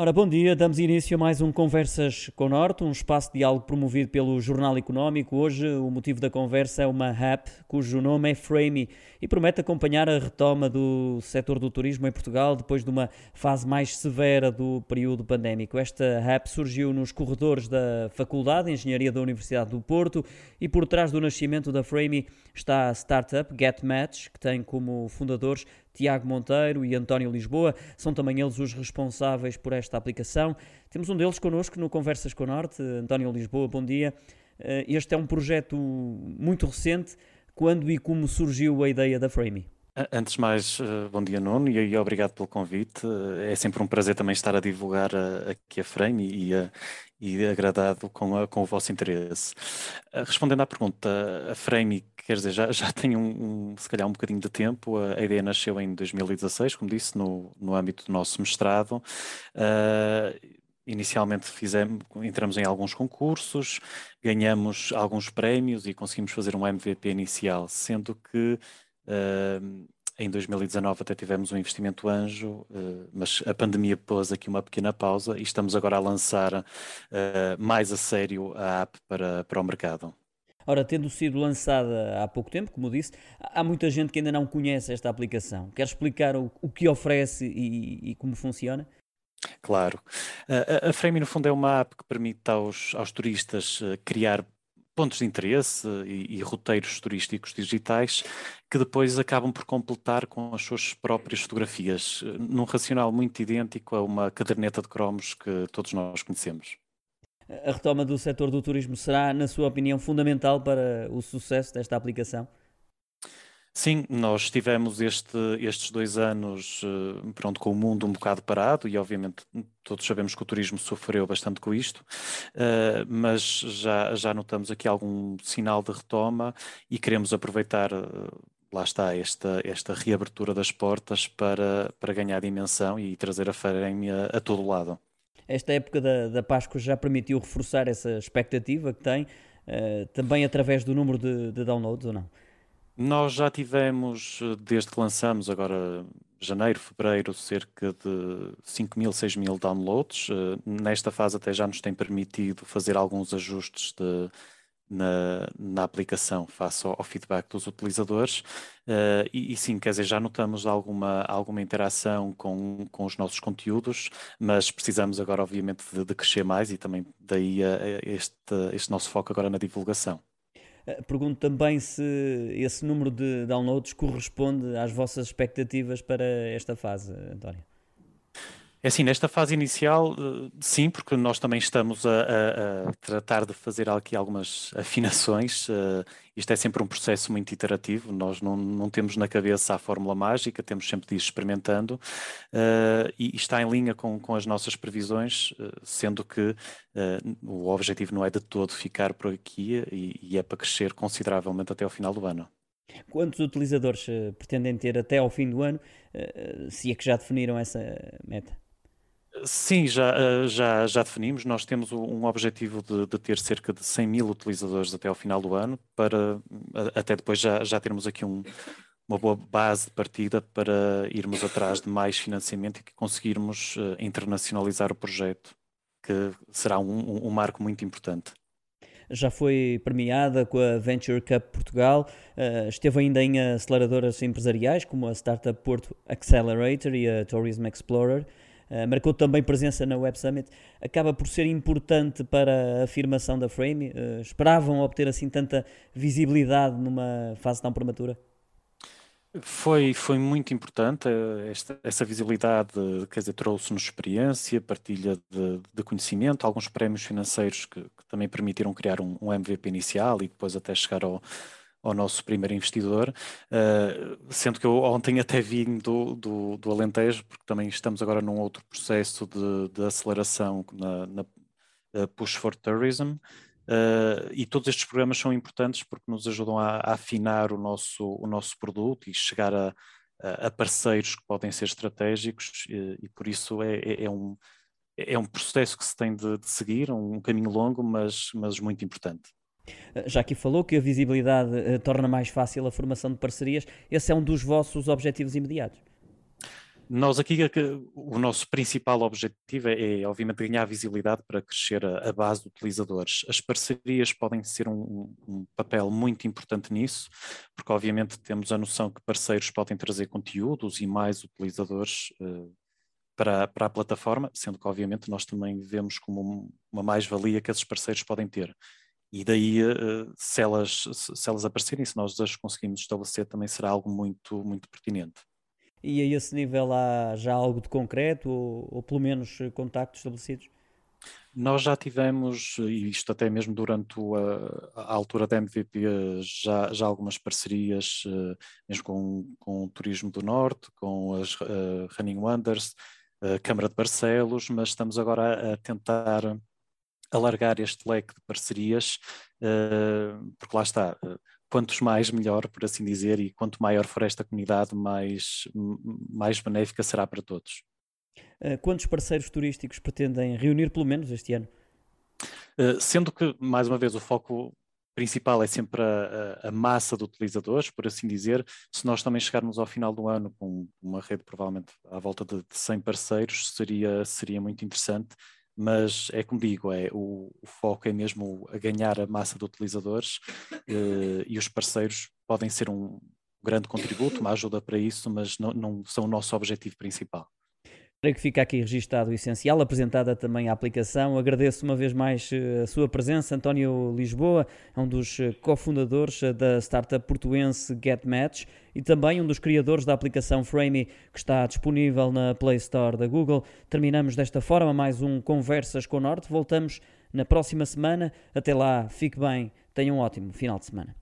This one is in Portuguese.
Ora, bom dia. Damos início a mais um Conversas com Norte, um espaço de diálogo promovido pelo Jornal Económico. Hoje, o motivo da conversa é uma app cujo nome é Framey e promete acompanhar a retoma do setor do turismo em Portugal depois de uma fase mais severa do período pandémico. Esta app surgiu nos corredores da Faculdade de Engenharia da Universidade do Porto e por trás do nascimento da Framey está a startup GetMatch, que tem como fundadores Tiago Monteiro e António Lisboa. São também eles os responsáveis por esta aplicação. Temos um deles connosco no Conversas com o Norte, António Lisboa, bom dia. Eh, este é um projeto muito recente. Quando e como surgiu a ideia da Framey? Antes de mais, eh, bom dia Nuno e, obrigado pelo convite. Eh, é sempre um prazer também estar a divulgar aqui a Frame e, e agradado com, a, com o vosso interesse. Respondendo à pergunta, a Frame, quer dizer, já, já tem um, um, se calhar um bocadinho de tempo, a, a, ideia nasceu em 2016, como disse, no, no âmbito do nosso mestrado. Uh, inicialmente fizemos, entramos em alguns concursos, ganhamos alguns prémios e conseguimos fazer um MVP inicial, sendo que uh, em 2019 até tivemos um investimento anjo, uh, mas a pandemia pôs aqui uma pequena pausa e estamos agora a lançar uh, mais a sério a app para, para o mercado. Ora, tendo sido lançada há pouco tempo, como disse, há muita gente que ainda não conhece esta aplicação. Quer explicar o, o que oferece e, e como funciona? Claro. A, a Frame, no fundo, é uma app que permite aos, aos turistas eh, criar pontos de interesse e, e, roteiros turísticos digitais que depois acabam por completar com as suas próprias fotografias, num racional muito idêntico a uma caderneta de cromos que todos nós conhecemos. A retoma do setor do turismo será, na sua opinião, fundamental para o sucesso desta aplicação? Sim, nós tivemos este, estes dois anos eh, pronto, com o mundo um bocado parado e obviamente todos sabemos que o turismo sofreu bastante com isto, uh, mas já, já notamos aqui algum sinal de retoma e queremos aproveitar, uh, lá está, esta, esta reabertura das portas para, para ganhar dimensão e trazer a feira a, todo lado. Esta época da, da Páscoa já permitiu reforçar essa expectativa que tem, também através do número de, de downloads ou não? Nós já tivemos, eh, desde que lançamos, agora janeiro, fevereiro, cerca de 5 mil, 6 mil downloads. Eh, nesta fase até já nos tem permitido fazer alguns ajustes de, na, na aplicação face ao, ao, feedback dos utilizadores. Uh, e, e, sim, quer dizer, já notamos alguma, alguma interação com, com os nossos conteúdos, mas precisamos agora, obviamente, de, de crescer mais e também daí este, este nosso foco agora na divulgação. Eh, pergunto também se esse número de downloads corresponde às vossas expectativas para esta fase, António. É assim, nesta fase inicial, eh, sim, porque nós também estamos a, a, a tratar de fazer aqui algumas afinações. Uh, isto é sempre um processo muito iterativo, nós não, não temos na cabeça a fórmula mágica, temos sempre de ir experimentando uh, e, e, está em linha com, com as nossas previsões, uh, sendo que o objetivo não é de todo ficar por aqui e, e é para crescer consideravelmente até ao final do ano. Quantos utilizadores pretendem ter até ao fim do ano, se é que já definiram essa meta? Sim, já, eh, já, já definimos. Nós temos um objetivo de, de, ter cerca de 100 mil utilizadores até ao final do ano, para até depois já, já termos aqui um, uma boa base de partida para irmos atrás de mais financiamento e conseguirmos uh, internacionalizar o projeto, que será um, um, marco muito importante. Já foi premiada com a Venture Cup Portugal, uh, esteve ainda em aceleradoras empresariais como a Startup Porto Accelerator e a Tourism Explorer. Eh, marcou também presença na Web Summit, acaba por ser importante para a afirmação da Frame? Uh, esperavam obter assim tanta visibilidade numa fase tão prematura? Foi, foi muito importante eh, esta, essa visibilidade, quer dizer, trouxe-nos experiência, partilha de, de, conhecimento, alguns prémios financeiros que, que também permitiram criar um, um, MVP inicial e depois até chegar ao, ao nosso primeiro investidor, uh, sendo que eu ontem até vim do, do, do, Alentejo, porque também estamos agora num outro processo de, de aceleração na, na uh, Push for Tourism, uh, e todos estes programas são importantes porque nos ajudam a, a afinar o nosso, o nosso produto e chegar a, a parceiros que podem ser estratégicos, e, e por isso é, é, é, um, é um processo que se tem de, de seguir, um caminho longo, mas, mas muito importante. Eh, já aqui falou que a visibilidade uh, torna mais fácil a formação de parcerias. Esse é um dos vossos objetivos imediatos? Nós aqui, o nosso principal objetivo é, é, obviamente, ganhar visibilidade para crescer a, a, base de utilizadores. As parcerias podem ser um, um, papel muito importante nisso, porque, obviamente, temos a noção que parceiros podem trazer conteúdos e mais utilizadores uh, para, para a plataforma, sendo que, obviamente, nós também vemos como uma mais-valia que esses parceiros podem ter. E daí, uh, se, elas, se elas aparecerem, se nós as conseguimos estabelecer, também será algo muito, muito pertinente. E a esse nível há já algo de concreto ou, ou pelo menos contactos estabelecidos? Nós já tivemos, e isto até mesmo durante a, a, altura da MVP, já, já algumas parcerias, eh, mesmo com, com o Turismo do Norte, com as uh, Running Wonders, a Câmara de Barcelos, mas estamos agora a, a tentar alargar este leque de parcerias, uh, porque lá está, quantos mais melhor, por assim dizer, e quanto maior for esta comunidade, mais, mais benéfica será para todos. Eh, quantos parceiros turísticos pretendem reunir, pelo menos, este ano? Eh, sendo que, mais uma vez, o foco principal é sempre a, a, massa de utilizadores, por assim dizer. Se nós também chegarmos ao final do ano com uma rede provavelmente à volta de 100 parceiros, seria, seria muito interessante mas é como digo, é, o, o foco é mesmo a ganhar a massa de utilizadores eh, e os parceiros podem ser um grande contributo, uma ajuda para isso, mas não, não são o nosso objetivo principal. Creio que fica aqui registado o essencial, apresentada também a aplicação. Agradeço uma vez mais eh, a sua presença, António Lisboa, é um dos eh, cofundadores eh, da startup portuense GetMatch e também um dos criadores da aplicação Framey, que está disponível na Play Store da Google. Terminamos desta forma mais um Conversas com o Norte. Voltamos na próxima semana. Até lá, fique bem, tenha um ótimo final de semana.